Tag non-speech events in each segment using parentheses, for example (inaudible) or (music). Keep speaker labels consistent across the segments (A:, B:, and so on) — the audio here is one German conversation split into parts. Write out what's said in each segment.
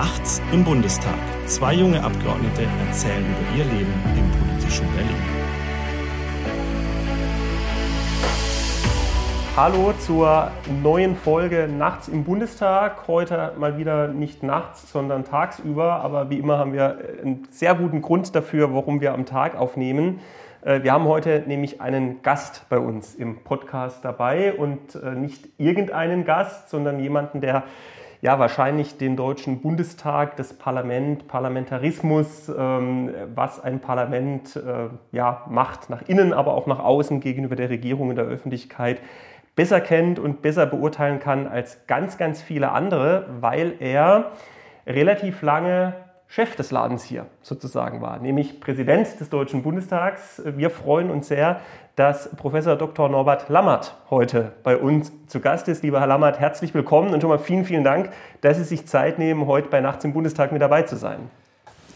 A: Nachts im Bundestag. Zwei junge Abgeordnete erzählen über ihr Leben im politischen Berlin.
B: Hallo zur neuen Folge Nachts im Bundestag. Heute mal wieder nicht nachts, sondern tagsüber. Aber wie immer haben wir einen sehr guten Grund dafür, warum wir am Tag aufnehmen. Äh, wir haben heute nämlich einen Gast bei uns im Podcast dabei und äh, nicht irgendeinen Gast, sondern jemanden, der ja wahrscheinlich den Deutschen Bundestag, das Parlament, Parlamentarismus, ähm, was ein Parlament äh, ja, macht, nach innen, aber auch nach außen gegenüber der Regierung in der Öffentlichkeit, besser kennt und besser beurteilen kann als ganz, ganz viele andere, weil er relativ lange Chef des Ladens hier sozusagen war, nämlich Präsident des Deutschen Bundestags. Wir freuen uns sehr, dass Professor Dr. Norbert Lammert heute bei uns zu Gast ist. Lieber Herr Lammert, herzlich willkommen und schon mal vielen, vielen Dank, dass Sie sich Zeit nehmen, heute bei Nachts im Bundestag mit dabei zu sein.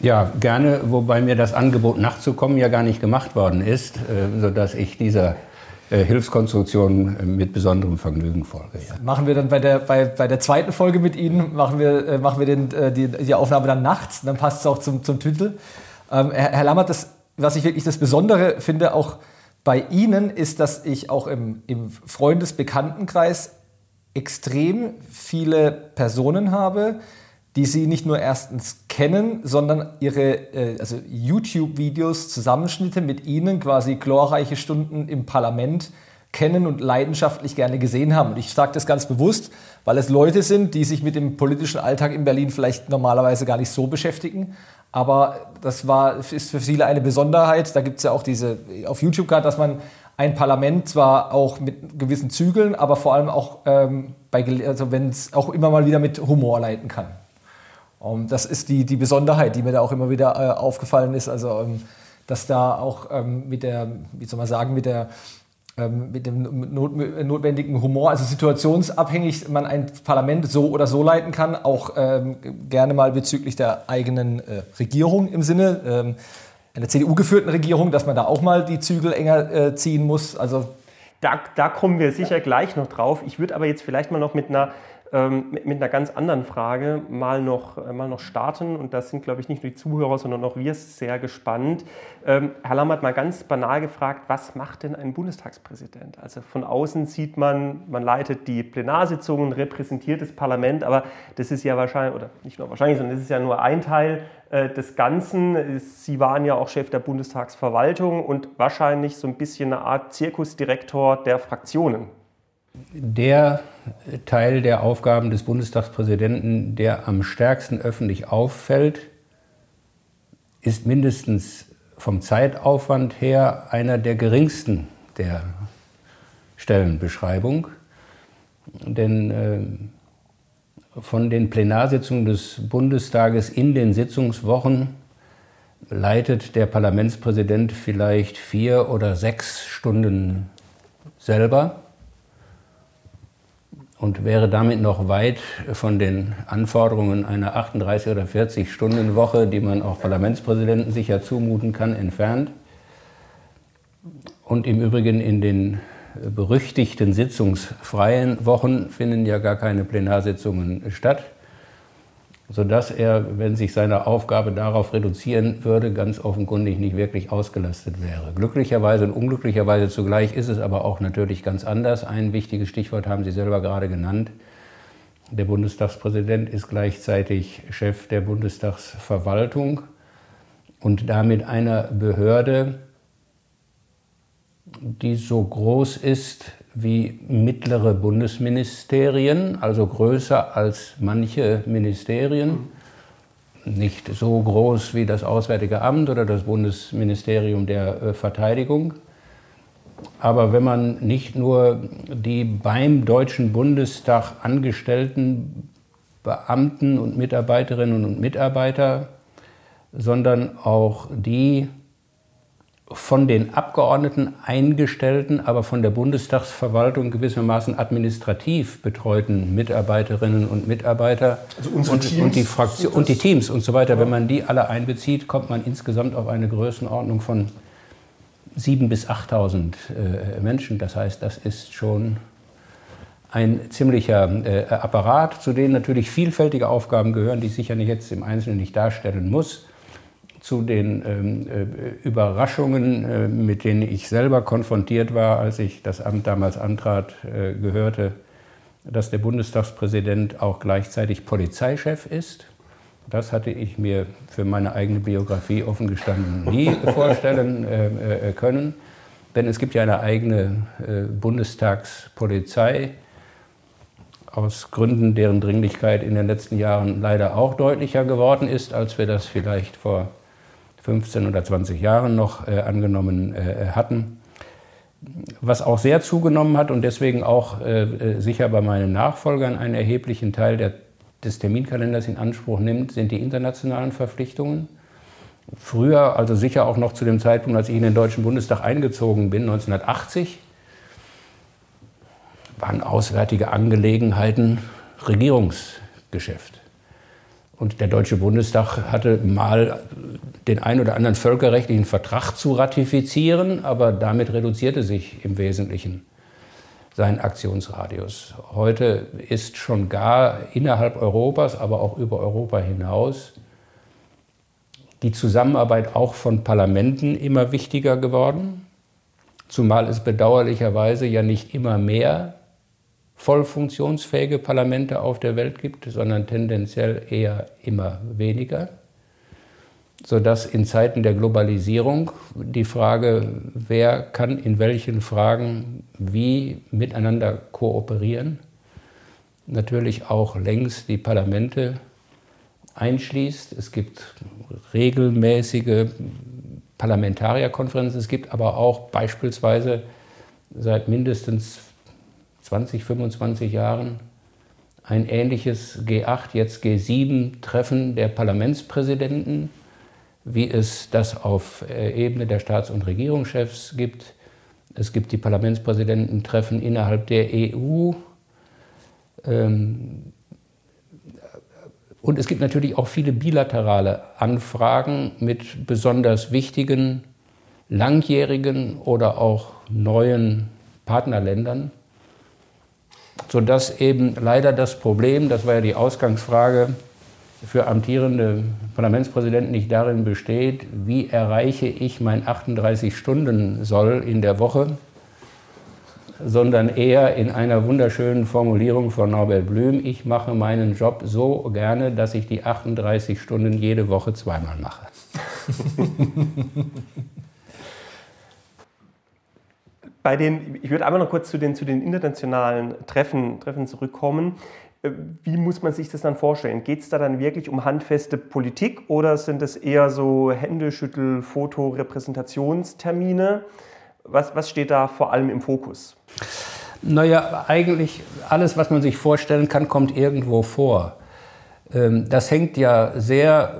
C: Ja, gerne, wobei mir das Angebot nachzukommen ja gar nicht gemacht worden ist, äh, sodass ich dieser äh, Hilfskonstruktion äh, mit besonderem Vergnügen folge.
D: Ja. Machen wir dann bei der, bei, bei der zweiten Folge mit Ihnen, machen wir, äh, machen wir den, die, die Aufnahme dann nachts, dann passt es auch zum, zum Titel. Ähm, Herr, Herr Lammert, das, was ich wirklich das Besondere finde, auch bei Ihnen, ist, dass ich auch im, im Freundesbekanntenkreis extrem viele Personen habe, die sie nicht nur erstens kennen, sondern ihre äh, also YouTube-Videos, Zusammenschnitte mit ihnen, quasi glorreiche Stunden im Parlament kennen und leidenschaftlich gerne gesehen haben. Und ich sage das ganz bewusst, weil es Leute sind, die sich mit dem politischen Alltag in Berlin vielleicht normalerweise gar nicht so beschäftigen. Aber das war, ist für viele eine Besonderheit. Da gibt es ja auch diese, auf YouTube gerade, dass man ein Parlament zwar auch mit gewissen Zügeln, aber vor allem auch, ähm, bei, also wenn es auch immer mal wieder mit Humor leiten kann. Um, ähm, das ist die, die Besonderheit, die mir da auch immer wieder äh, aufgefallen ist. Also, ähm, dass da auch ähm, mit der, wie soll man sagen, mit der ähm, mit dem not, notwendigen Humor, also situationsabhängig man ein Parlament so oder so leiten kann, auch ähm, gerne mal bezüglich der eigenen äh, Regierung im Sinne einer CDU-geführten Regierung, dass man da auch mal die Zügel enger äh, ziehen muss. Also
B: da, da kommen wir sicher gleich noch drauf. Ich würde aber jetzt vielleicht mal noch mit einer ähm, mit, mit, einer ganz anderen Frage mal noch, äh, mal noch starten. Und das sind, glaube ich, nicht nur die Zuhörer, sondern auch wir sehr gespannt. Ähm, Herr Lammert, mal ganz banal gefragt, was macht denn ein Bundestagspräsident? Also von außen sieht man, man leitet die Plenarsitzungen, repräsentiert das Parlament, aber das ist ja wahrscheinlich, oder nicht nur wahrscheinlich, sondern das ist ja nur ein Teil äh, des Ganzen. Sie waren ja auch Chef der Bundestagsverwaltung und wahrscheinlich so ein bisschen eine Art Zirkusdirektor der Fraktionen.
C: Der Teil der Aufgaben des Bundestagspräsidenten, der am stärksten öffentlich auffällt, ist mindestens vom Zeitaufwand her einer der geringsten der Stellenbeschreibung. Denn äh, von den Plenarsitzungen des Bundestages in den Sitzungswochen leitet der Parlamentspräsident vielleicht vier oder sechs Stunden selber und wäre damit noch weit von den Anforderungen einer 38 oder 40 Stunden Woche, die man auch Parlamentspräsidenten sicher zumuten kann, entfernt. Und im Übrigen in den berüchtigten sitzungsfreien Wochen finden ja gar keine Plenarsitzungen statt sodass er, wenn sich seine Aufgabe darauf reduzieren würde, ganz offenkundig nicht wirklich ausgelastet wäre. Glücklicherweise und unglücklicherweise zugleich ist es aber auch natürlich ganz anders. Ein wichtiges Stichwort haben Sie selber gerade genannt. Der Bundestagspräsident ist gleichzeitig Chef der Bundestagsverwaltung und damit einer Behörde, die so groß ist wie mittlere Bundesministerien, also größer als manche Ministerien. Nicht so groß wie das Auswärtige Amt oder das Bundesministerium der äh, Verteidigung. Aber wenn man nicht nur die beim Deutschen Bundestag angestellten Beamten und Mitarbeiterinnen und Mitarbeiter, sondern auch die von den Abgeordneten eingestellten, aber von der Bundestagsverwaltung gewissermaßen administrativ betreuten Mitarbeiterinnen und Mitarbeiter also und, Teams, und, die Fraktion und die Teams und so weiter. Wenn man die alle einbezieht, kommt man insgesamt auf eine Größenordnung von 7.000 bis 8.000 äh, Menschen. Das heißt, das ist schon ein ziemlicher äh, Apparat, zu denen natürlich vielfältige Aufgaben gehören, die ich sicher nicht jetzt im Einzelnen nicht darstellen muss. Zu den ähm, äh, Überraschungen, äh, mit denen ich selber konfrontiert war, als ich das Amt damals antrat, äh, gehörte, dass der Bundestagspräsident auch gleichzeitig Polizeichef ist. Das hatte ich mir für meine eigene Biografie offen gestanden nie (laughs) vorstellen äh, äh, können. Denn es gibt ja eine eigene äh, Bundestagspolizei aus Gründen, deren Dringlichkeit in den letzten Jahren leider auch deutlicher geworden ist, als wir das vielleicht vor 15 oder 20 Jahren noch äh, angenommen äh, hatten. Was auch sehr zugenommen hat und deswegen auch äh, äh sicher bei meinen Nachfolgern einen erheblichen Teil der, des Terminkalenders in Anspruch nimmt, sind die internationalen Verpflichtungen. Früher, also sicher auch noch zu dem Zeitpunkt, als ich in den Deutschen Bundestag eingezogen bin, 1980, waren auswärtige Angelegenheiten Regierungsgeschäft. Und der Deutsche Bundestag hatte mal den ein oder anderen völkerrechtlichen Vertrag zu ratifizieren, aber damit reduzierte sich im Wesentlichen sein Aktionsradius. Heute ist schon gar innerhalb Europas, aber auch über Europa hinaus die Zusammenarbeit auch von Parlamenten immer wichtiger geworden, zumal es bedauerlicherweise ja nicht immer mehr voll funktionsfähige Parlamente auf der Welt gibt, sondern tendenziell eher immer weniger, sodass in Zeiten der Globalisierung die Frage, wer kann in welchen Fragen wie miteinander kooperieren, natürlich auch längst die Parlamente einschließt. Es gibt regelmäßige Parlamentarierkonferenzen, es gibt aber auch beispielsweise seit mindestens 20, 25 Jahren ein ähnliches G8, jetzt G7-Treffen der Parlamentspräsidenten, wie es das auf äh, Ebene der Staats- und Regierungschefs gibt. Es gibt die Parlamentspräsidententreffen innerhalb der EU. Ähm, und es gibt natürlich auch viele bilaterale Anfragen mit besonders wichtigen, langjährigen oder auch neuen Partnerländern, sodass eben leider das Problem, das war ja die Ausgangsfrage, für amtierende Parlamentspräsidenten nicht darin besteht, wie erreiche ich mein 38-Stunden-Soll in der Woche, sondern eher in einer wunderschönen Formulierung von Norbert Blüm, ich mache meinen Job so gerne, dass ich die 38 Stunden jede Woche zweimal mache. (laughs)
B: Bei den, ich würde einmal noch kurz zu den, zu den internationalen Treffen, Treffen zurückkommen. Äh, wie muss man sich das dann vorstellen? Geht es da dann wirklich um handfeste Politik oder sind es eher so Händeschüttel, Foto, Repräsentationstermine? Was, was steht da vor allem im Fokus?
C: Naja, eigentlich alles, was man sich vorstellen kann, kommt irgendwo vor. Ähm, das hängt ja sehr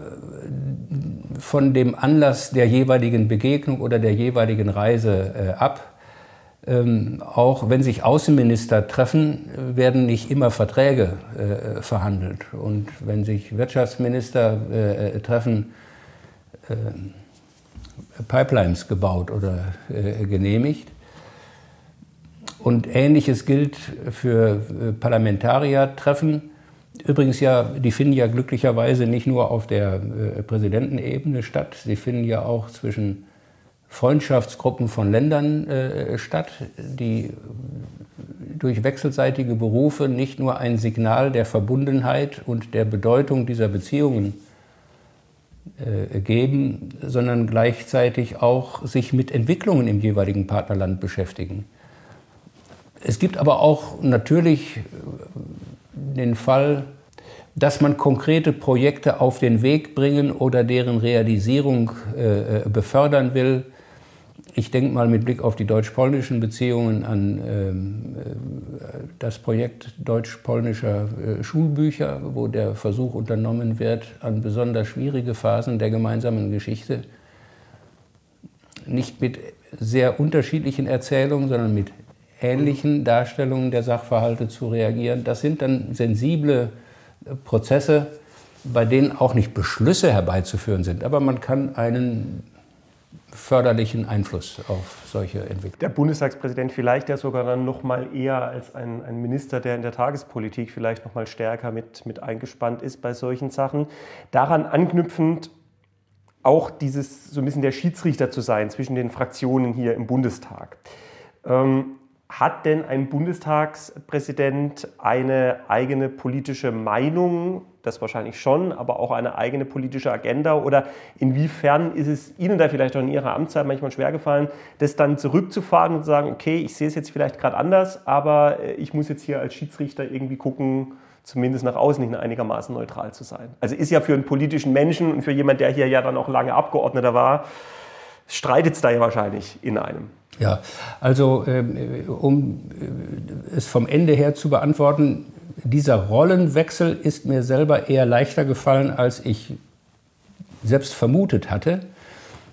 C: äh, von dem Anlass der jeweiligen Begegnung oder der jeweiligen Reise äh, ab. Ähm, auch wenn sich Außenminister treffen, werden nicht immer Verträge äh, verhandelt. Und wenn sich Wirtschaftsminister treffen, Pipelines gebaut oder äh, genehmigt. Und ähnliches gilt für äh, Parlamentariertreffen. Übrigens ja, die finden ja glücklicherweise nicht nur auf der äh, Präsidentenebene statt, sie finden ja auch zwischen Freundschaftsgruppen von Ländern äh, statt, die durch wechselseitige Berufe nicht nur ein Signal der Verbundenheit und der Bedeutung dieser Beziehungen äh, geben, sondern gleichzeitig auch sich mit Entwicklungen im jeweiligen Partnerland beschäftigen. Es gibt aber auch natürlich den Fall, dass man konkrete Projekte auf den Weg bringen oder deren Realisierung äh, befördern will, ich denke mal mit Blick auf die deutsch-polnischen Beziehungen an ähm, äh, das Projekt deutsch-polnischer äh, Schulbücher, wo der Versuch unternommen wird, an besonders schwierige Phasen der gemeinsamen Geschichte nicht mit sehr unterschiedlichen Erzählungen, sondern mit ähnlichen Darstellungen der Sachverhalte zu reagieren. Das sind dann sensible Prozesse, bei denen auch nicht Beschlüsse herbeizuführen sind, aber man kann einen förderlichen Einfluss auf solche Entwicklungen.
B: Der Bundestagspräsident vielleicht ja sogar dann noch mal eher als ein, ein Minister, der in der Tagespolitik vielleicht noch mal stärker mit, mit eingespannt ist bei solchen Sachen. Daran anknüpfend auch dieses so ein bisschen der Schiedsrichter zu sein zwischen den Fraktionen hier im Bundestag. Ähm, hat denn ein Bundestagspräsident eine eigene politische Meinung? Das wahrscheinlich schon, aber auch eine eigene politische Agenda? Oder inwiefern ist es Ihnen da vielleicht auch in Ihrer Amtszeit manchmal schwergefallen, das dann zurückzufahren und zu sagen, okay, ich sehe es jetzt vielleicht gerade anders, aber äh, ich muss jetzt hier als Schiedsrichter irgendwie gucken, zumindest nach außen hin einigermaßen neutral zu sein. Also ist ja für einen politischen Menschen und für jemand, der hier ja dann auch lange Abgeordneter war, streitet es da ja wahrscheinlich in einem.
C: Ja, also ähm, um äh, es vom Ende her zu beantworten, dieser Rollenwechsel ist mir selber eher leichter gefallen, als ich selbst vermutet hatte.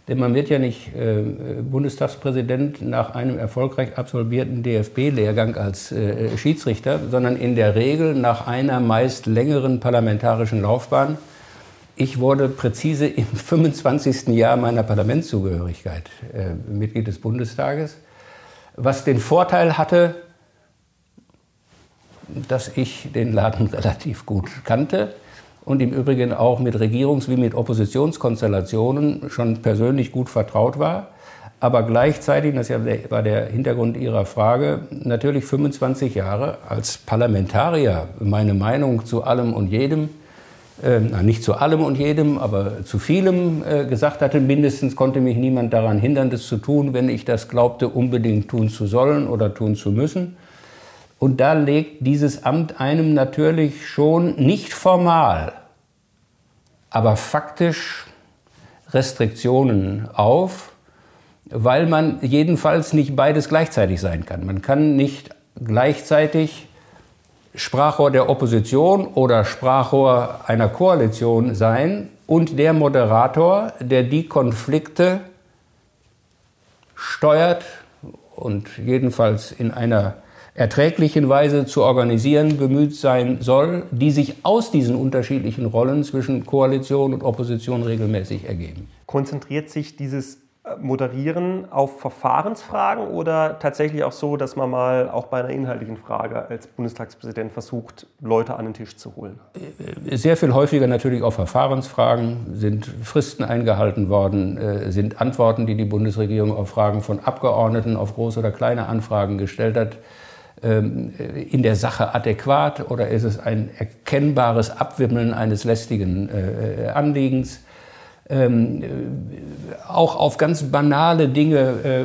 C: Denn man wird ja nicht äh, Bundestagspräsident nach einem erfolgreich absolvierten DFB-Lehrgang als äh, Schiedsrichter, sondern in der Regel nach einer meist längeren parlamentarischen Laufbahn ich wurde präzise im (laughs) 25. Jahr meiner Parlamentszugehörigkeit äh, Mitglied des Bundestages, was den Vorteil hatte, dass ich den Laden (laughs) relativ gut kannte und im Übrigen auch mit Regierungs- wie mit Oppositionskonstellationen schon persönlich gut vertraut war. Aber gleichzeitig, das war der Hintergrund Ihrer Frage, natürlich 25 Jahre als Parlamentarier meine Meinung zu allem und jedem äh, nicht zu allem und jedem, aber zu vielem äh, gesagt hatte. Mindestens konnte mich niemand daran hindern, das zu tun, wenn ich das glaubte, unbedingt tun zu sollen oder tun zu müssen. Und da legt dieses Amt einem natürlich schon nicht formal, aber faktisch Restriktionen auf, weil man jedenfalls nicht beides gleichzeitig sein kann. Man kann nicht gleichzeitig Sprachrohr der Opposition oder Sprachrohr einer Koalition sein und der Moderator, der die Konflikte steuert und jedenfalls in einer erträglichen Weise zu organisieren bemüht sein soll, die sich aus diesen unterschiedlichen Rollen zwischen Koalition und Opposition regelmäßig ergeben.
B: Konzentriert sich dieses moderieren auf Verfahrensfragen oder tatsächlich auch so, dass man mal auch bei einer inhaltlichen Frage als Bundestagspräsident versucht, Leute an den Tisch zu holen?
C: Sehr viel häufiger natürlich auf Verfahrensfragen. Sind Fristen eingehalten worden? Äh, sind Antworten, die die Bundesregierung auf Fragen von Abgeordneten, auf große oder kleine Anfragen gestellt hat, in der Sache adäquat oder ist es ein erkennbares Abwimmeln eines lästigen äh, Anliegens? ähm, auch auf ganz banale Dinge. Äh,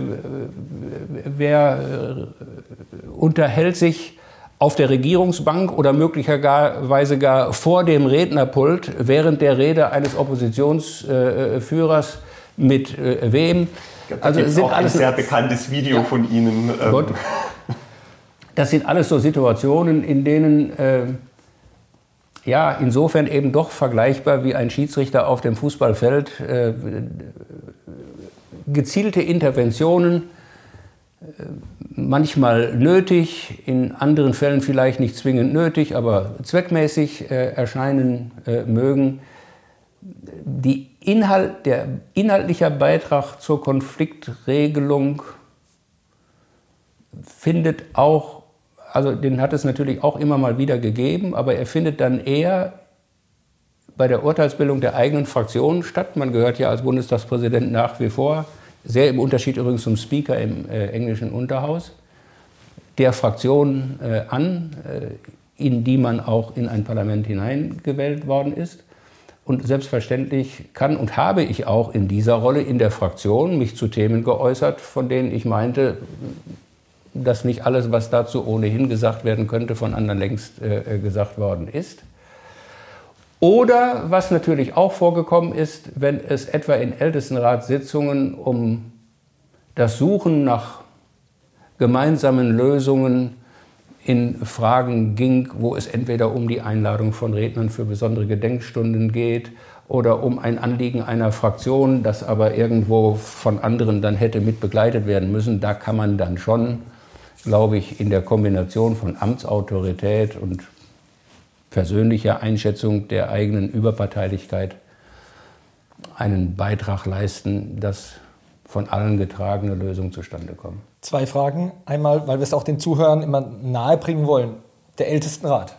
C: wer äh, unterhält sich auf der Regierungsbank oder möglicherweise gar vor dem Rednerpult während der Rede eines Oppositionsführers äh, mit äh, wem?
B: Glaub, also sind auch alles ein sehr bekanntes Video ja. von Ihnen.
C: Ähm. (laughs) Das sind alles so Situationen, in denen äh, ja, insofern eben doch vergleichbar wie ein Schiedsrichter auf dem Fußballfeld. Äh, gezielte Interventionen, äh, manchmal nötig, in anderen Fällen vielleicht nicht zwingend nötig, aber zweckmäßig äh, erscheinen äh, mögen. Die Inhalt, der inhaltliche Beitrag zur Konfliktregelung findet auch also den hat es natürlich auch immer mal wieder gegeben, aber er findet dann eher bei der Urteilsbildung der eigenen Fraktion statt. Man gehört ja als Bundestagspräsident nach wie vor, sehr im Unterschied übrigens zum Speaker im äh, englischen Unterhaus, der Fraktion äh, an, äh, in die man auch in ein Parlament hineingewählt worden ist. Und selbstverständlich kann und habe ich auch in dieser Rolle in der Fraktion mich zu Themen geäußert, von denen ich meinte, dass nicht alles, was dazu ohnehin gesagt werden könnte, von anderen längst äh, äh, gesagt worden ist. Oder was natürlich auch vorgekommen ist, wenn es etwa in Ältestenratssitzungen um das Suchen nach gemeinsamen Lösungen in Fragen ging, wo es entweder um die Einladung von Rednern für besondere Gedenkstunden geht oder um ein Anliegen einer Fraktion, das aber irgendwo von anderen dann hätte mit begleitet werden müssen. Da kann man dann schon glaube ich, in der Kombination von Amtsautorität und persönlicher Einschätzung der eigenen Überparteilichkeit einen Beitrag leisten, dass von allen getragene Lösung zustande kommen.
D: Zwei Fragen. Einmal, weil wir es auch den Zuhörern immer nahebringen wollen. Der Ältestenrat.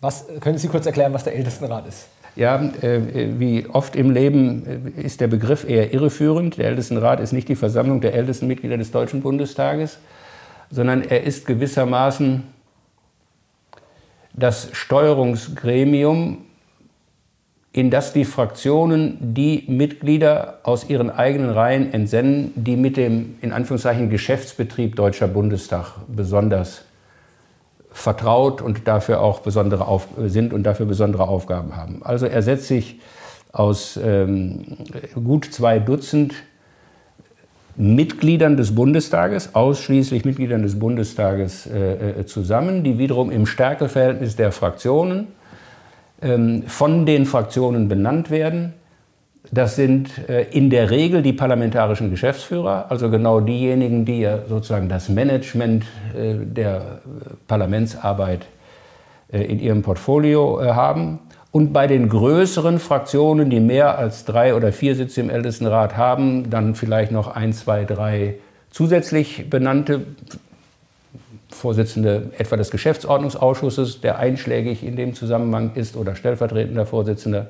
D: Was, können Sie kurz erklären, was der Ältestenrat ist?
C: Ja, äh, wie oft im Leben äh, ist der Begriff eher irreführend. Der Ältestenrat ist nicht die Versammlung der ältesten Mitglieder des Deutschen Bundestages, sondern er ist gewissermaßen das Steuerungsgremium, in das die Fraktionen die Mitglieder aus ihren eigenen Reihen entsenden, die mit dem in Anführungszeichen Geschäftsbetrieb Deutscher Bundestag besonders vertraut und dafür auch besondere Auf sind und dafür besondere Aufgaben haben. Also er setzt sich aus ähm, gut zwei Dutzend Mitgliedern des Bundestages, ausschließlich Mitgliedern des Bundestages äh, äh zusammen, die wiederum im Stärkeverhältnis der Fraktionen ähm, von den Fraktionen benannt werden das sind äh, in der Regel die parlamentarischen Geschäftsführer, also genau diejenigen, die ja sozusagen das Management äh, der äh, Parlamentsarbeit in ihrem Portfolio haben. Und bei den größeren Fraktionen, die mehr als drei oder vier Sitze im Ältestenrat haben, dann vielleicht noch ein, zwei, drei zusätzlich benannte Vorsitzende etwa des Geschäftsordnungsausschusses, der einschlägig in dem Zusammenhang ist, oder stellvertretender Vorsitzender.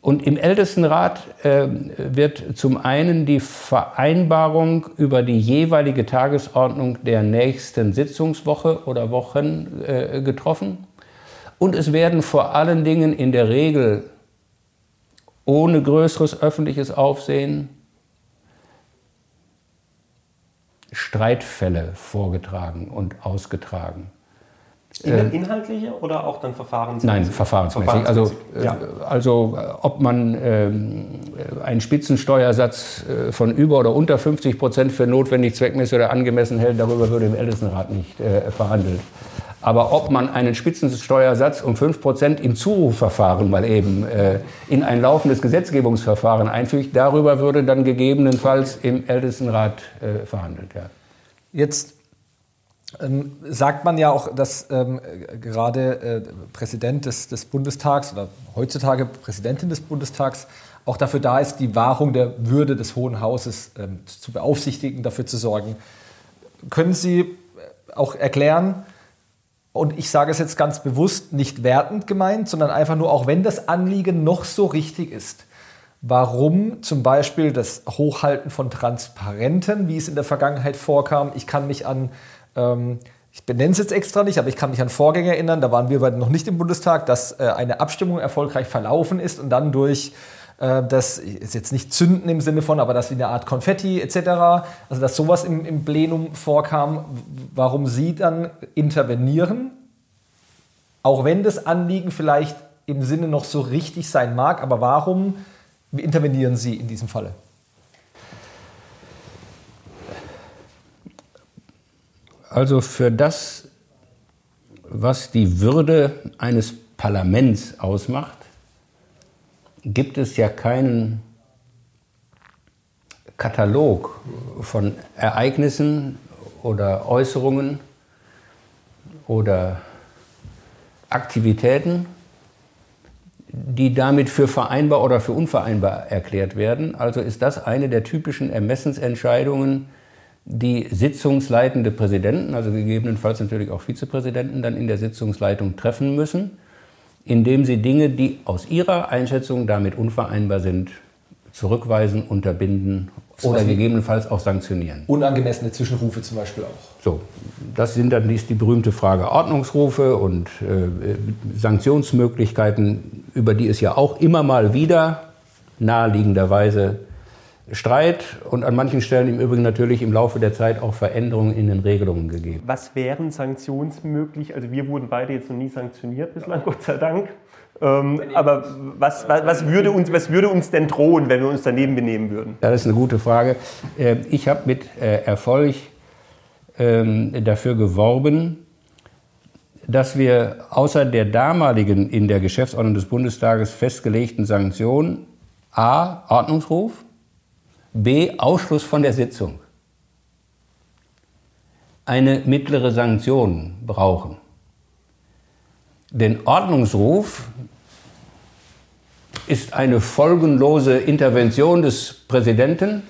C: Und im Ältestenrat äh, wird zum einen die Vereinbarung über die jeweilige Tagesordnung der nächsten Sitzungswoche oder Wochen äh, getroffen. Und es werden vor allen Dingen in der Regel ohne größeres öffentliches Aufsehen Streitfälle vorgetragen und ausgetragen.
B: In, inhaltliche oder auch dann verfahrensmäßig?
C: Nein, verfahrensmäßig. Also, äh, ja. also ob man ähm, einen Spitzensteuersatz äh, von über oder unter 50 Prozent für notwendig, zweckmäßig oder angemessen hält, darüber würde im Ältestenrat nicht äh, verhandelt. Aber ob man einen Spitzensteuersatz um 5 Prozent im Zurufverfahren mal eben äh, in ein laufendes Gesetzgebungsverfahren einfügt, darüber würde dann gegebenenfalls im Ältestenrat äh, verhandelt. Ja.
D: Jetzt ähm, sagt man ja auch, dass ähm, gerade äh, Präsident des, des, Bundestags oder heutzutage Präsidentin des Bundestags auch dafür da ist, die Wahrung der Würde des Hohen Hauses ähm, zu beaufsichtigen, dafür zu sorgen. Können Sie äh, auch erklären, und ich sage es jetzt ganz bewusst, nicht wertend gemeint, sondern einfach nur, auch wenn das Anliegen noch so richtig ist, warum zum Beispiel das Hochhalten von Transparenten, wie es in der Vergangenheit vorkam, ich kann mich an ähm, ich benenne es jetzt extra nicht, aber ich kann mich an Vorgänge erinnern, da waren wir beide noch nicht im Bundestag, dass äh, eine Abstimmung erfolgreich verlaufen ist und dann durch das ist jetzt nicht Zünden im Sinne von, aber das wie eine Art Konfetti etc., also dass sowas im, im Plenum vorkam, warum Sie dann intervenieren, auch wenn das Anliegen vielleicht im Sinne noch so richtig sein mag, aber warum intervenieren Sie in diesem Falle?
C: Also für das, was die Würde eines Parlaments ausmacht, gibt es ja keinen Katalog von Ereignissen oder Äußerungen oder Aktivitäten, die damit für vereinbar oder für unvereinbar erklärt werden. Also ist das eine der typischen Ermessensentscheidungen, die sitzungsleitende Präsidenten, also gegebenenfalls natürlich auch Vizepräsidenten, dann in der Sitzungsleitung treffen müssen, indem sie Dinge, die aus ihrer Einschätzung damit unvereinbar sind, zurückweisen, unterbinden oder gegebenenfalls auch sanktionieren.
D: Unangemessene Zwischenrufe zum Beispiel auch.
C: So, das sind dann dies die berühmte Frage Ordnungsrufe und äh, Sanktionsmöglichkeiten, über die es ja auch immer mal wieder naheliegenderweise Streit und an manchen Stellen im Übrigen natürlich im Laufe der Zeit auch Veränderungen in den Regelungen gegeben.
B: Was wären sanktionsmöglich? Also wir wurden beide jetzt noch nie sanktioniert bislang, Gott sei Dank. Ähm, aber was, was, was, würde uns, was würde uns denn drohen, wenn wir uns daneben benehmen würden?
C: Das ist eine gute Frage. Äh, ich habe mit äh, Erfolg ähm, dafür geworben, dass wir außer der damaligen in der Geschäftsordnung des Bundestages festgelegten Sanktion A. Ordnungsruf, B. Ausschluss von der Sitzung. Eine mittlere Sanktion brauchen. Denn Ordnungsruf ist eine folgenlose Intervention des Präsidenten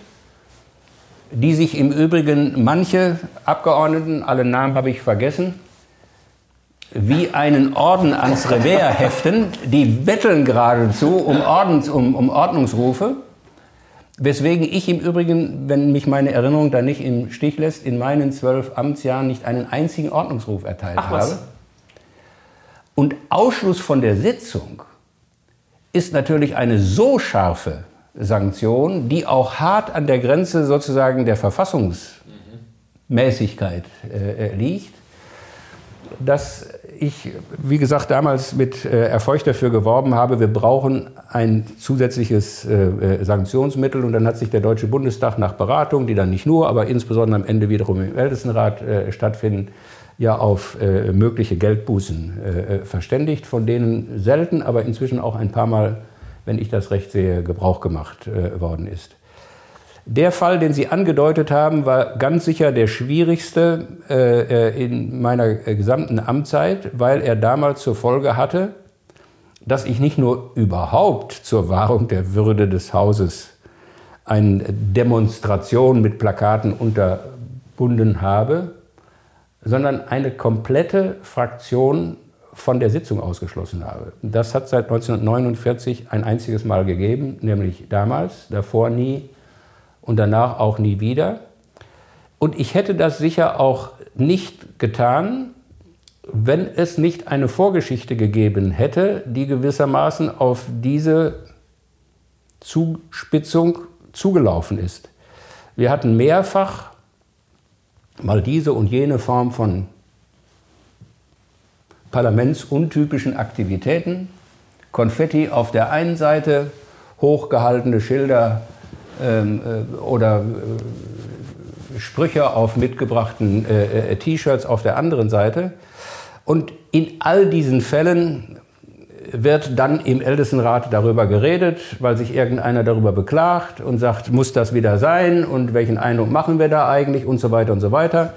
C: die sich im Übrigen manche Abgeordneten, alle Namen habe ich vergessen, wie einen Orden ans Revers heften, die betteln geradezu um, Ordens, um, um Ordnungsrufe. Weswegen ich im Übrigen, wenn mich meine Erinnerung da nicht im Stich lässt, in meinen zwölf Amtsjahren nicht einen einzigen Ordnungsruf erteilt Ach, habe. Und Ausschluss von der Sitzung ist natürlich eine so scharfe Sanktion, die auch hart an der Grenze sozusagen der Verfassungsmäßigkeit äh, liegt, dass ich, wie gesagt, damals mit äh, Erfolg dafür geworben habe, wir brauchen ein zusätzliches äh, äh, Sanktionsmittel. Und dann hat sich der Deutsche Bundestag nach Beratung, die dann nicht nur, aber insbesondere am Ende wiederum im Ältestenrat stattfinden, ja auf mögliche Geldbußen verständigt, von denen selten, aber inzwischen auch ein paar Mal, wenn ich das recht sehe, Gebrauch gemacht worden ist. Der Fall, den Sie angedeutet haben, war ganz sicher der schwierigste äh, äh in meiner äh, gesamten Amtszeit, weil er damals zur Folge hatte, dass ich nicht nur überhaupt zur Wahrung der Würde des Hauses eine Demonstration mit Plakaten unterbunden habe, sondern eine komplette Fraktion von der Sitzung ausgeschlossen habe. Das hat seit 1949 ein einziges Mal gegeben, nämlich damals, davor nie und danach auch nie wieder. Und ich hätte das sicher auch nicht getan, wenn es nicht eine Vorgeschichte gegeben hätte, die gewissermaßen auf diese Zuspitzung zugelaufen ist. Wir hatten mehrfach mal diese und jene Form von parlamentsuntypischen Aktivitäten. Konfetti auf der einen Seite, hochgehaltene Schilder ähm, äh, oder äh, Sprüche auf mitgebrachten äh, äh, T-Shirts auf der anderen Seite. Und in all diesen Fällen wird dann im Ältestenrat darüber geredet, weil sich irgendeiner darüber beklagt und sagt, muss das wieder sein und welchen Eindruck machen wir da eigentlich und so weiter und so weiter.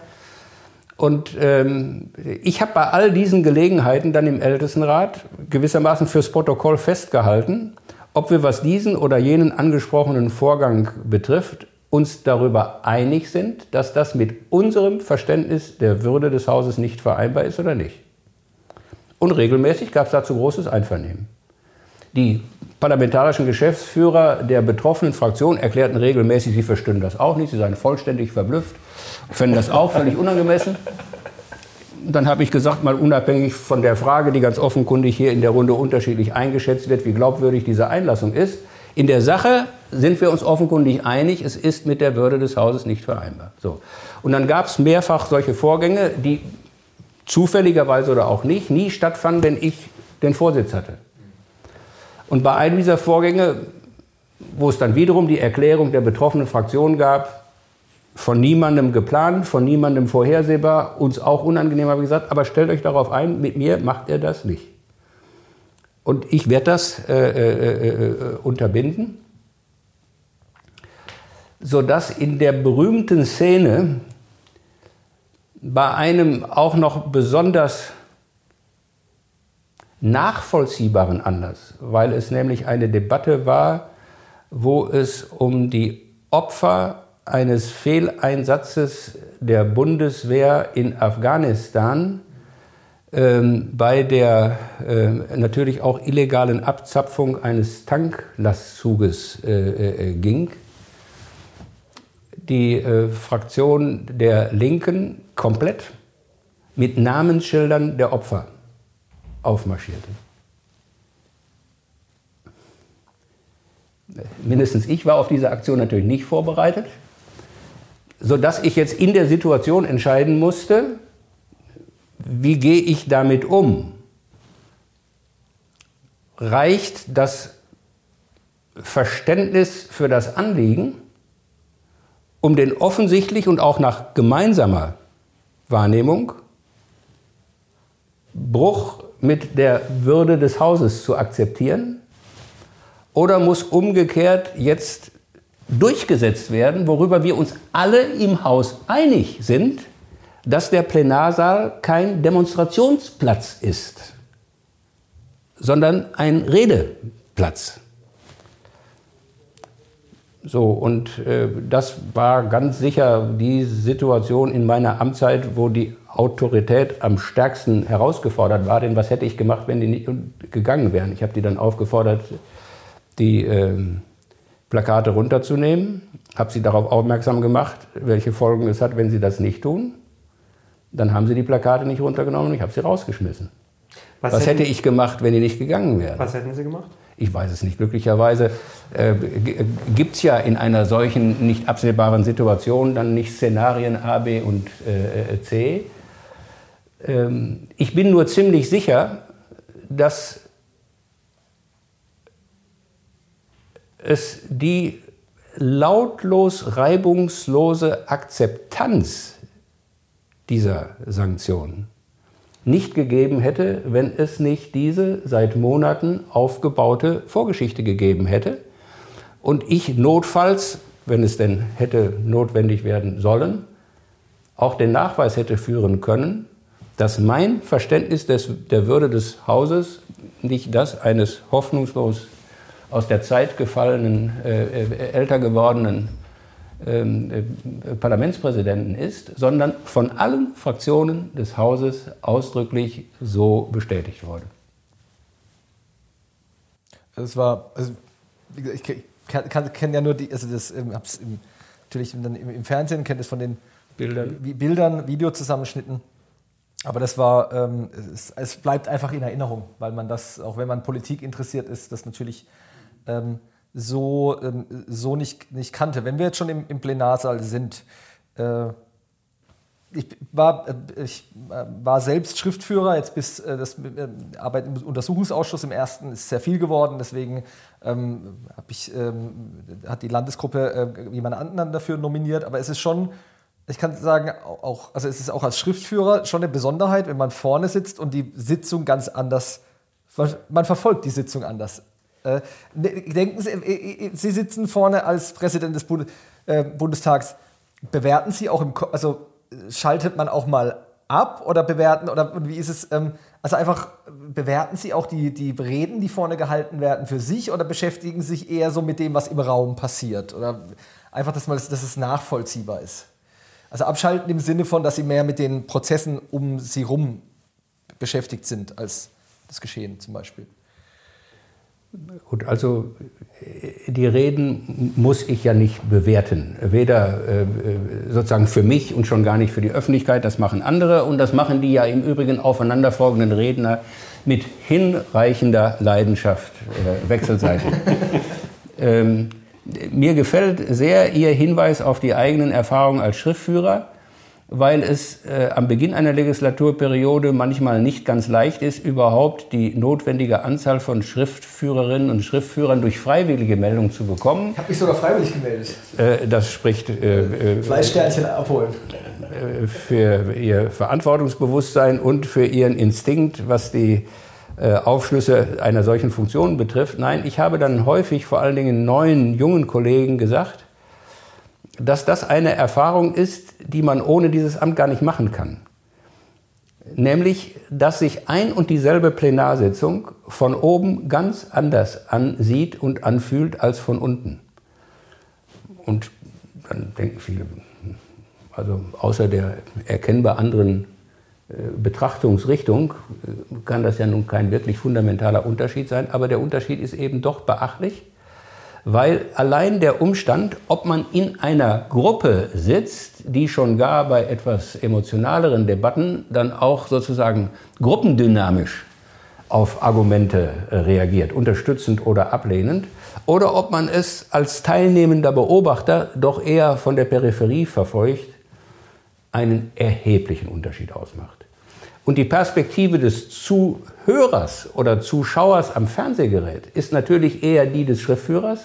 C: Und ähm, ich habe bei all diesen Gelegenheiten dann im Ältestenrat gewissermaßen fürs Protokoll festgehalten, ob wir, was diesen oder jenen angesprochenen Vorgang betrifft, uns darüber einig sind, dass das mit unserem Verständnis der Würde des Hauses nicht vereinbar ist oder nicht. Und regelmäßig gab es dazu großes Einvernehmen. Die parlamentarischen Geschäftsführer der betroffenen Fraktion erklärten regelmäßig, sie verstünden das auch nicht, sie seien vollständig verblüfft, fänden das auch völlig unangemessen dann habe ich gesagt, mal unabhängig von der Frage, die ganz offenkundig hier in der Runde unterschiedlich eingeschätzt wird, wie glaubwürdig diese Einlassung ist, in der Sache sind wir uns offenkundig einig, es ist mit der Würde des Hauses nicht vereinbar. So. Und dann gab es mehrfach solche Vorgänge, die zufälligerweise oder auch nicht, nie stattfanden, wenn ich den Vorsitz hatte. Und bei einem dieser Vorgänge, wo es dann wiederum die Erklärung der betroffenen Fraktion gab, von niemandem geplant, von niemandem vorhersehbar, uns auch unangenehm, habe ich gesagt, aber stellt euch darauf ein, mit mir macht er das nicht. Und ich werde das äh, äh, äh, unterbinden, sodass in der berühmten Szene bei einem auch noch besonders nachvollziehbaren Anlass, weil es nämlich eine Debatte war, wo es um die Opfer eines Fehleinsatzes der Bundeswehr in Afghanistan ähm, bei der äh, natürlich auch illegalen Abzapfung eines Tanklastzuges äh, äh, ging. Die äh, Fraktion der Linken komplett mit Namensschildern der Opfer aufmarschierte. Mindestens ich war auf diese Aktion natürlich nicht vorbereitet sodass ich jetzt in der Situation entscheiden musste, wie gehe ich damit um? Reicht das Verständnis für das Anliegen, um den offensichtlich und auch nach gemeinsamer Wahrnehmung Bruch mit der Würde des Hauses zu akzeptieren? Oder muss umgekehrt jetzt durchgesetzt werden, worüber wir uns alle im Haus einig sind, dass der Plenarsaal kein Demonstrationsplatz ist, sondern ein Redeplatz. So, und äh, das war ganz sicher die Situation in meiner Amtszeit, wo die Autorität am stärksten herausgefordert war. Denn was hätte ich gemacht, wenn die nicht gegangen wären? Ich habe die dann aufgefordert, die äh, Plakate runterzunehmen, habe sie darauf aufmerksam gemacht, welche Folgen es hat, wenn sie das nicht tun. Dann haben sie die Plakate nicht runtergenommen und ich habe sie rausgeschmissen. Was, was hätte ich gemacht, wenn die nicht gegangen wären?
B: Was hätten Sie gemacht?
C: Ich weiß es nicht. Glücklicherweise äh, gibt es ja in einer solchen nicht absehbaren Situation dann nicht Szenarien A, B und äh, C. Ähm, ich bin nur ziemlich sicher, dass es die lautlos reibungslose Akzeptanz dieser Sanktionen nicht gegeben hätte, wenn es nicht diese seit Monaten aufgebaute Vorgeschichte gegeben hätte und ich notfalls, wenn es denn hätte notwendig werden sollen, auch den Nachweis hätte führen können, dass mein Verständnis des, der Würde des Hauses nicht das eines hoffnungslos aus der Zeit gefallenen, äh, äh älter gewordenen ähm, äh, Parlamentspräsidenten ist, sondern von allen Fraktionen des Hauses ausdrücklich so bestätigt wurde.
D: Also es war, also ich kenne ja nur die, also das ähm, hab's im, natürlich dann im, im Fernsehen, kenne es von den Bildern, Bildern Videozusammenschnitten. Aber das war, ähm, es, es, bleibt einfach in Erinnerung, weil man das, auch wenn man Politik interessiert ist, das natürlich ähm, so, ähm, so nicht, nicht kannte. Wenn wir jetzt schon im, im Plenarsaal sind, äh, ich war, äh, ich äh, war selbst Schriftführer, jetzt bis äh, das Arbeit im Untersuchungsausschuss im ersten ist sehr viel geworden, deswegen ähm, ich, ähm, hat die Landesgruppe äh, jemand anderen dafür nominiert, aber es ist schon, ich kann sagen, auch, also es ist auch als Schriftführer schon eine Besonderheit, wenn man vorne sitzt und die Sitzung ganz anders, man verfolgt die Sitzung anders. Äh, ne, denken Sie, äh, äh, Sie sitzen vorne als Präsident des Bundes, äh, Bundestags. Bewerten Sie auch im, Ko also schaltet man auch mal ab oder bewerten oder wie ist es? Ähm, also einfach bewerten Sie auch die, die Reden, die vorne gehalten werden, für sich oder beschäftigen Sie sich eher so mit dem, was im Raum passiert oder einfach, dass, man, dass es nachvollziehbar ist? Also abschalten im Sinne von, dass Sie mehr mit den Prozessen um Sie rum beschäftigt sind als das Geschehen zum Beispiel.
C: Gut, also äh, die Reden muss ich ja nicht bewerten. Weder äh, sozusagen für mich und schon gar nicht für die Öffentlichkeit. Das machen andere und das machen die ja im Übrigen aufeinanderfolgenden Redner mit hinreichender Leidenschaft äh, wechselseitig. (laughs) ähm, mir gefällt sehr Ihr Hinweis auf die eigenen Erfahrungen als Schriftführer weil es äh, am Beginn einer Legislaturperiode manchmal nicht ganz leicht ist, überhaupt die notwendige Anzahl von Schriftführerinnen und Schriftführern durch freiwillige Meldung zu bekommen.
D: Ich habe mich sogar freiwillig gemeldet.
C: Äh, das spricht äh,
D: äh Fleischsternchen abholen.
C: Äh, für ihr Verantwortungsbewusstsein und für ihren Instinkt, was die äh, Aufschlüsse einer solchen Funktion betrifft. Nein, ich habe dann häufig vor allen Dingen neuen, jungen Kollegen gesagt, dass das eine Erfahrung ist, die man ohne dieses Amt gar nicht machen kann. Nämlich, dass sich ein und dieselbe Plenarsitzung von oben ganz anders ansieht und anfühlt als von unten. Und dann denken viele, also außer der erkennbar anderen äh, Betrachtungsrichtung äh, kann das ja nun kein wirklich fundamentaler Unterschied sein, aber der Unterschied ist eben doch beachtlich weil allein der Umstand, ob man in einer Gruppe sitzt, die schon gar bei etwas emotionaleren Debatten dann auch sozusagen gruppendynamisch auf Argumente äh, reagiert, unterstützend oder ablehnend, oder ob man es als teilnehmender Beobachter doch eher von der Peripherie verfolgt, einen erheblichen Unterschied ausmacht. Und die Perspektive des Zuhörers oder Zuschauers am Fernsehgerät ist natürlich eher die des Schriftführers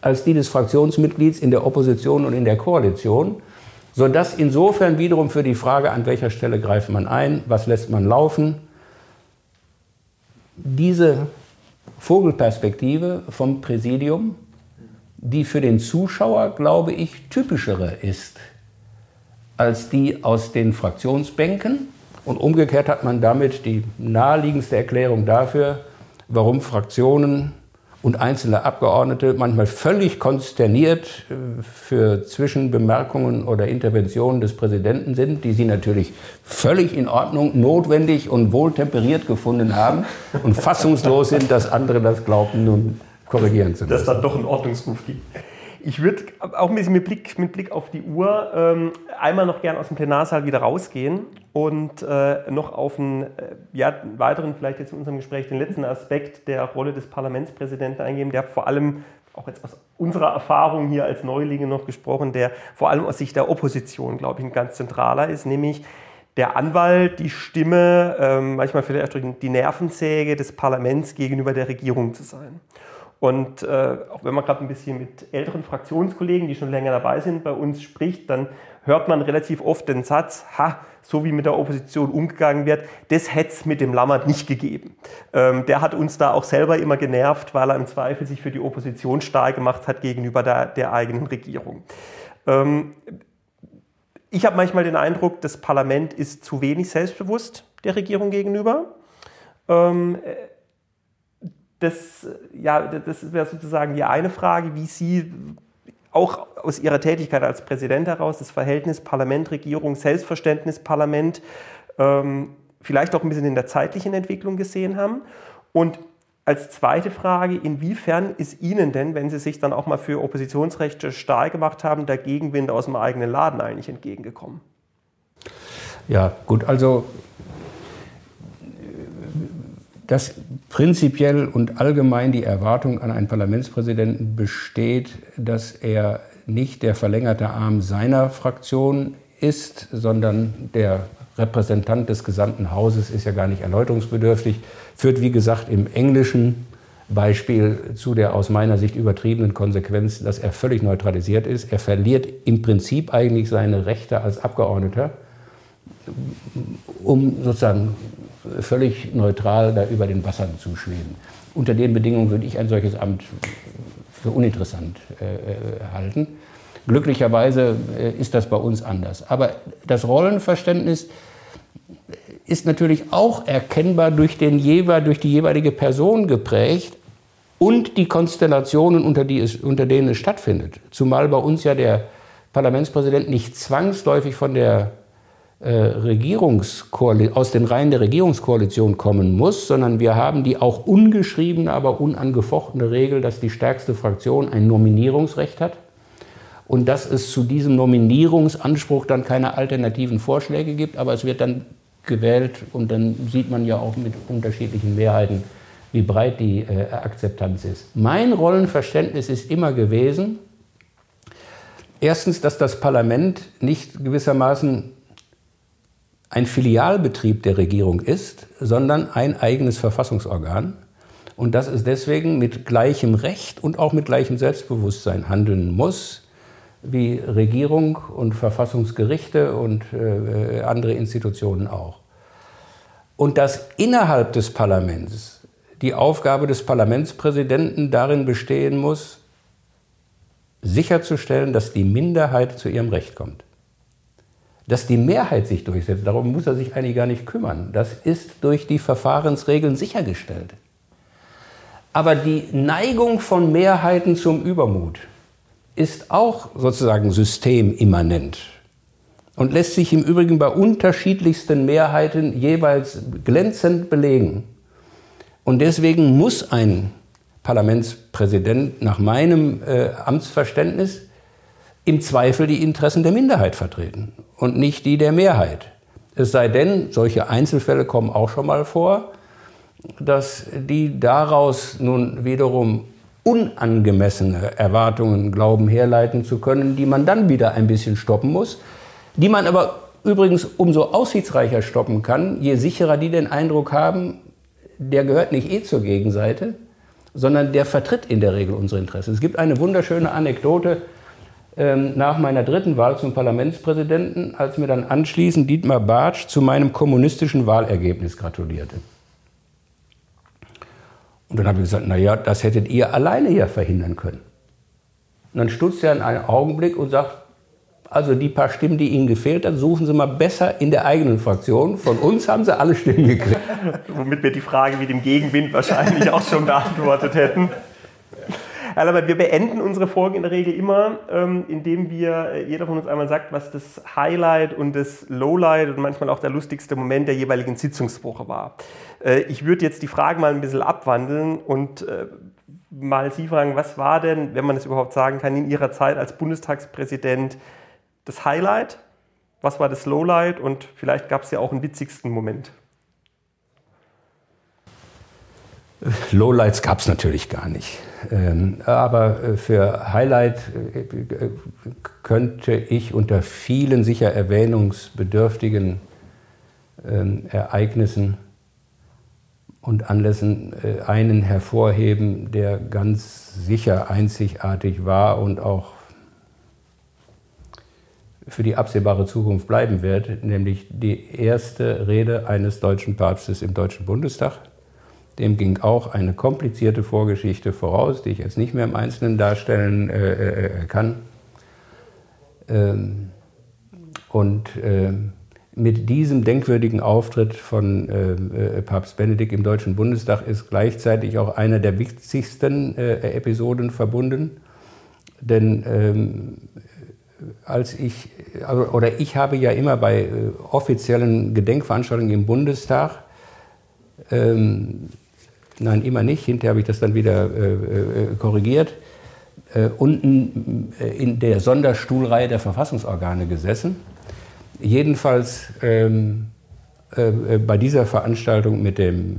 C: als die des Fraktionsmitglieds in der Opposition und in der Koalition, sodass insofern wiederum für die Frage, an welcher Stelle greift man ein, was lässt man laufen, diese Vogelperspektive vom Präsidium, die für den Zuschauer, glaube ich, typischere ist als die aus den Fraktionsbänken. Und umgekehrt hat man damit die naheliegendste Erklärung dafür, warum Fraktionen und einzelne Abgeordnete manchmal völlig konsterniert äh, für Zwischenbemerkungen oder Interventionen des Präsidenten sind, die sie natürlich völlig in Ordnung, notwendig und wohltemperiert gefunden haben und fassungslos sind, dass andere das glaubten, nun korrigieren zu müssen.
B: Dass dann doch einen Ordnungsruf gibt. Ich würde auch ein bisschen mit Blick, mit Blick auf die Uhr ähm, einmal noch gern aus dem Plenarsaal wieder rausgehen und äh, noch auf einen äh, ja, weiteren, vielleicht jetzt in unserem Gespräch, den letzten Aspekt der Rolle des Parlamentspräsidenten eingehen, der vor allem, auch jetzt aus unserer Erfahrung hier als Neulinge noch gesprochen, der vor allem aus Sicht der Opposition, glaube ich, ein ganz zentraler ist, nämlich der Anwalt, die Stimme, ähm, manchmal vielleicht auch die Nervensäge des Parlaments gegenüber der Regierung zu sein. Und äh, auch wenn man gerade ein bisschen mit älteren Fraktionskollegen, die schon länger dabei sind, bei uns spricht, dann hört man relativ oft den Satz, ha, so wie mit der Opposition umgegangen wird, das hätte es mit dem Lammert nicht gegeben. Ähm, der hat uns da auch selber immer genervt, weil er im Zweifel sich für die Opposition stark gemacht hat gegenüber der, der eigenen Regierung. Ähm, ich habe manchmal den Eindruck, das Parlament ist zu wenig selbstbewusst der Regierung gegenüber. Ähm, das, ja, das wäre sozusagen die eine Frage, wie Sie auch aus Ihrer Tätigkeit als Präsident heraus das Verhältnis Parlament-Regierung, Selbstverständnis Parlament ähm, vielleicht auch ein bisschen in der zeitlichen Entwicklung gesehen haben. Und als zweite Frage, inwiefern ist Ihnen denn, wenn Sie sich dann auch mal für Oppositionsrechte stark gemacht haben, der Gegenwind aus dem eigenen Laden eigentlich entgegengekommen?
C: Ja, gut, also dass prinzipiell und allgemein die Erwartung an einen Parlamentspräsidenten besteht, dass er nicht der verlängerte Arm seiner Fraktion ist, sondern der Repräsentant des gesamten Hauses ist ja gar nicht erläuterungsbedürftig, führt wie gesagt im englischen Beispiel zu der aus meiner Sicht übertriebenen Konsequenz, dass er völlig neutralisiert ist. Er verliert im Prinzip eigentlich seine Rechte als Abgeordneter, um sozusagen völlig neutral da über den Wassern zu schweben. Unter den Bedingungen würde ich ein solches Amt für uninteressant äh, äh, halten. Glücklicherweise äh, ist das bei uns anders. Aber das Rollenverständnis ist natürlich auch erkennbar durch, den jeweil, durch die jeweilige Person geprägt und die Konstellationen, unter, die es, unter denen es stattfindet. Zumal bei uns ja der Parlamentspräsident nicht zwangsläufig von der äh, aus den Reihen der Regierungskoalition kommen muss, sondern wir haben die auch ungeschriebene, aber unangefochtene Regel, dass die stärkste Fraktion ein Nominierungsrecht hat und dass es zu diesem Nominierungsanspruch dann keine alternativen Vorschläge gibt, aber es wird dann gewählt und dann sieht man ja auch mit unterschiedlichen Mehrheiten, wie breit die äh, Akzeptanz ist. Mein Rollenverständnis ist immer gewesen, erstens, dass das Parlament nicht gewissermaßen ein Filialbetrieb der Regierung ist, sondern ein eigenes Verfassungsorgan und dass es deswegen mit gleichem Recht und auch mit gleichem Selbstbewusstsein handeln muss, wie Regierung und Verfassungsgerichte und äh, andere Institutionen auch. Und dass innerhalb des Parlaments die Aufgabe des Parlamentspräsidenten darin bestehen muss, sicherzustellen, dass die Minderheit zu ihrem Recht kommt dass die Mehrheit sich durchsetzt. Darum muss er sich eigentlich gar nicht kümmern. Das ist durch die Verfahrensregeln sichergestellt. Aber die Neigung von Mehrheiten zum Übermut ist auch sozusagen systemimmanent und lässt sich im Übrigen bei unterschiedlichsten Mehrheiten jeweils glänzend belegen. Und deswegen muss ein Parlamentspräsident nach meinem äh, Amtsverständnis im Zweifel die Interessen der Minderheit vertreten und nicht die der Mehrheit. Es sei denn, solche Einzelfälle kommen auch schon mal vor, dass die daraus nun wiederum unangemessene Erwartungen glauben herleiten zu können, die man dann wieder ein bisschen stoppen muss, die man aber übrigens umso aussichtsreicher stoppen kann, je sicherer die den Eindruck haben, der gehört nicht eh zur Gegenseite, sondern der vertritt in der Regel unsere Interessen. Es gibt eine wunderschöne Anekdote nach meiner dritten Wahl zum Parlamentspräsidenten, als mir dann anschließend Dietmar Bartsch zu meinem kommunistischen Wahlergebnis gratulierte. Und dann habe ich gesagt, naja, das hättet ihr alleine ja verhindern können. Und dann stutzt er in einen Augenblick und sagt, also die paar Stimmen, die Ihnen gefehlt haben, suchen Sie mal besser in der eigenen Fraktion. Von uns haben Sie alle Stimmen gekriegt. (laughs)
B: Womit wir die Frage mit dem Gegenwind wahrscheinlich auch schon beantwortet hätten. Lambert, wir beenden unsere Folgen in der Regel immer, ähm, indem wir, äh, jeder von uns einmal sagt, was das Highlight und das Lowlight und manchmal auch der lustigste Moment der jeweiligen Sitzungswoche war. Äh, ich würde jetzt die Fragen mal ein bisschen abwandeln und äh, mal Sie fragen, was war denn, wenn man es überhaupt sagen kann, in Ihrer Zeit als Bundestagspräsident das Highlight? Was war das Lowlight? Und vielleicht gab es ja auch einen witzigsten Moment.
C: Lowlights gab es natürlich gar nicht. Ähm, aber äh, für Highlight äh, könnte ich unter vielen sicher erwähnungsbedürftigen ähm, Ereignissen und Anlässen äh, einen hervorheben, der ganz sicher einzigartig war und auch für die absehbare Zukunft bleiben wird, nämlich die erste Rede eines deutschen Papstes im Deutschen Bundestag dem ging auch eine komplizierte Vorgeschichte voraus, die ich jetzt nicht mehr im Einzelnen darstellen äh, äh, äh kann. Ähm, und äh, mit diesem denkwürdigen Auftritt von äh, äh, Papst Benedikt im Deutschen Bundestag ist gleichzeitig auch eine der wichtigsten Episoden verbunden. Denn ähm, als ich, also, oder ich habe ja immer bei offiziellen Gedenkveranstaltungen im Bundestag ähm, Nein, immer nicht. Hinterher habe ich das dann wieder äh, äh, korrigiert. Äh, unten äh, in der Sonderstuhlreihe der Verfassungsorgane gesessen. Jedenfalls ähm, äh, äh, bei dieser Veranstaltung mit dem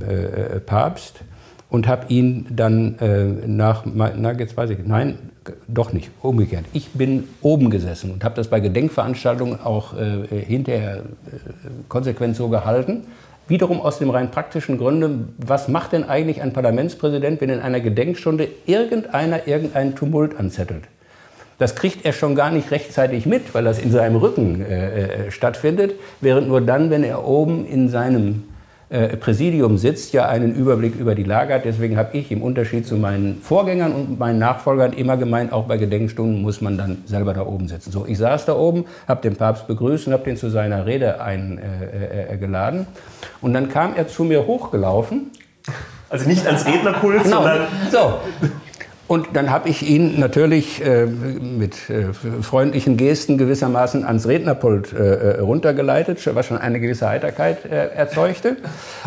C: Papst und habe ihn dann nach, na jetzt weiß ich, nein, doch nicht, umgekehrt. Ich bin oben gesessen und habe das bei Gedenkveranstaltungen auch hinterher konsequent so gehalten Wiederum aus dem rein praktischen Grunde, was macht denn eigentlich ein Parlamentspräsident, wenn in einer Gedenkstunde irgendeiner irgendeinen Tumult anzettelt? Das kriegt er schon gar nicht rechtzeitig mit, weil das in seinem Rücken äh, äh stattfindet, während nur dann, wenn er oben in seinem äh, Präsidium sitzt, ja einen Überblick über die Lage hat. Deswegen habe ich im Unterschied zu meinen Vorgängern und meinen Nachfolgern immer gemeint, auch bei Gedenkstunden muss man dann selber da oben sitzen. So, ich saß da oben, habe den Papst begrüßt und habe den zu seiner Rede eingeladen. Äh, und dann kam er zu mir hochgelaufen.
B: Also nicht ans Rednerpult, genau. sondern...
C: So. Und dann habe ich ihn natürlich äh, mit äh, freundlichen Gesten gewissermaßen ans Rednerpult äh, äh runtergeleitet, was schon eine gewisse Heiterkeit äh, erzeugte.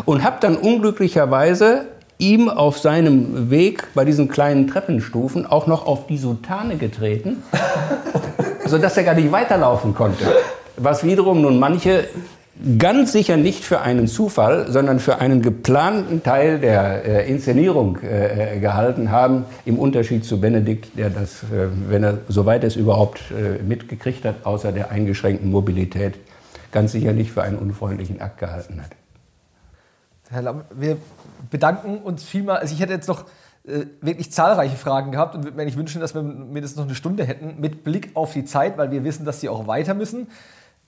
C: Und habe dann unglücklicherweise ihm auf seinem Weg bei diesen kleinen Treppenstufen auch noch auf die Sutane getreten, (laughs) sodass er gar nicht weiterlaufen konnte. Was wiederum nun manche ganz sicher nicht für einen Zufall, sondern für einen geplanten Teil der äh, Inszenierung äh, äh, gehalten haben, im Unterschied zu Benedikt, der das, äh, wenn er soweit es überhaupt äh, mitgekriegt hat, außer der eingeschränkten Mobilität, ganz sicher nicht für einen unfreundlichen Akt gehalten hat.
D: Herr Lamm, wir bedanken uns vielmal. Also ich hätte jetzt noch äh, wirklich zahlreiche Fragen gehabt und würde mir eigentlich wünschen, dass wir mindestens noch eine Stunde hätten, mit Blick auf die Zeit, weil wir wissen, dass Sie auch weiter müssen.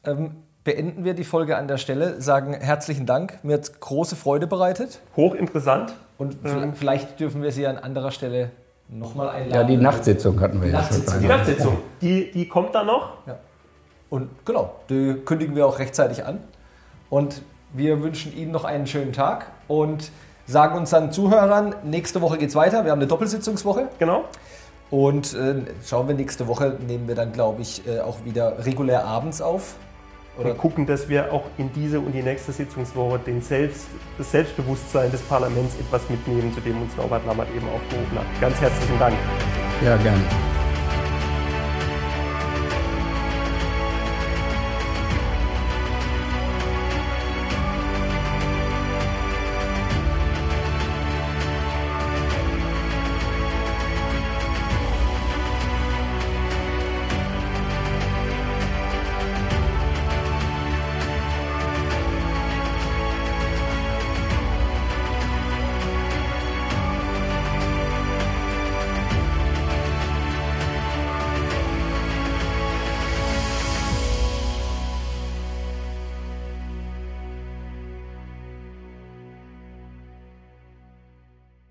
D: Ähm, beenden wir die Folge an der Stelle, sagen herzlichen Dank. Mir hat große Freude bereitet.
B: Hochinteressant.
D: Und ähm. vielleicht dürfen wir Sie an anderer Stelle nochmal einladen.
C: Ja, die Nachtsitzung hatten wir
B: ja schon. Die Nachtsitzung, die, die kommt dann noch. Ja.
D: Und genau, die kündigen wir auch rechtzeitig an. Und wir wünschen Ihnen noch einen schönen Tag und sagen uns dann Zuhörern, nächste Woche geht es weiter. Wir haben eine Doppelsitzungswoche.
B: Genau.
D: Und äh, schauen wir nächste Woche, nehmen wir dann, glaube ich, äh, auch wieder regulär abends auf.
B: Oder gucken, dass wir auch in diese und die nächste Sitzungswoche den Selbst, das Selbstbewusstsein des Parlaments etwas mitnehmen, zu dem uns Norbert Lammert eben aufgerufen hat. Ganz herzlichen Dank.
C: Ja, gerne.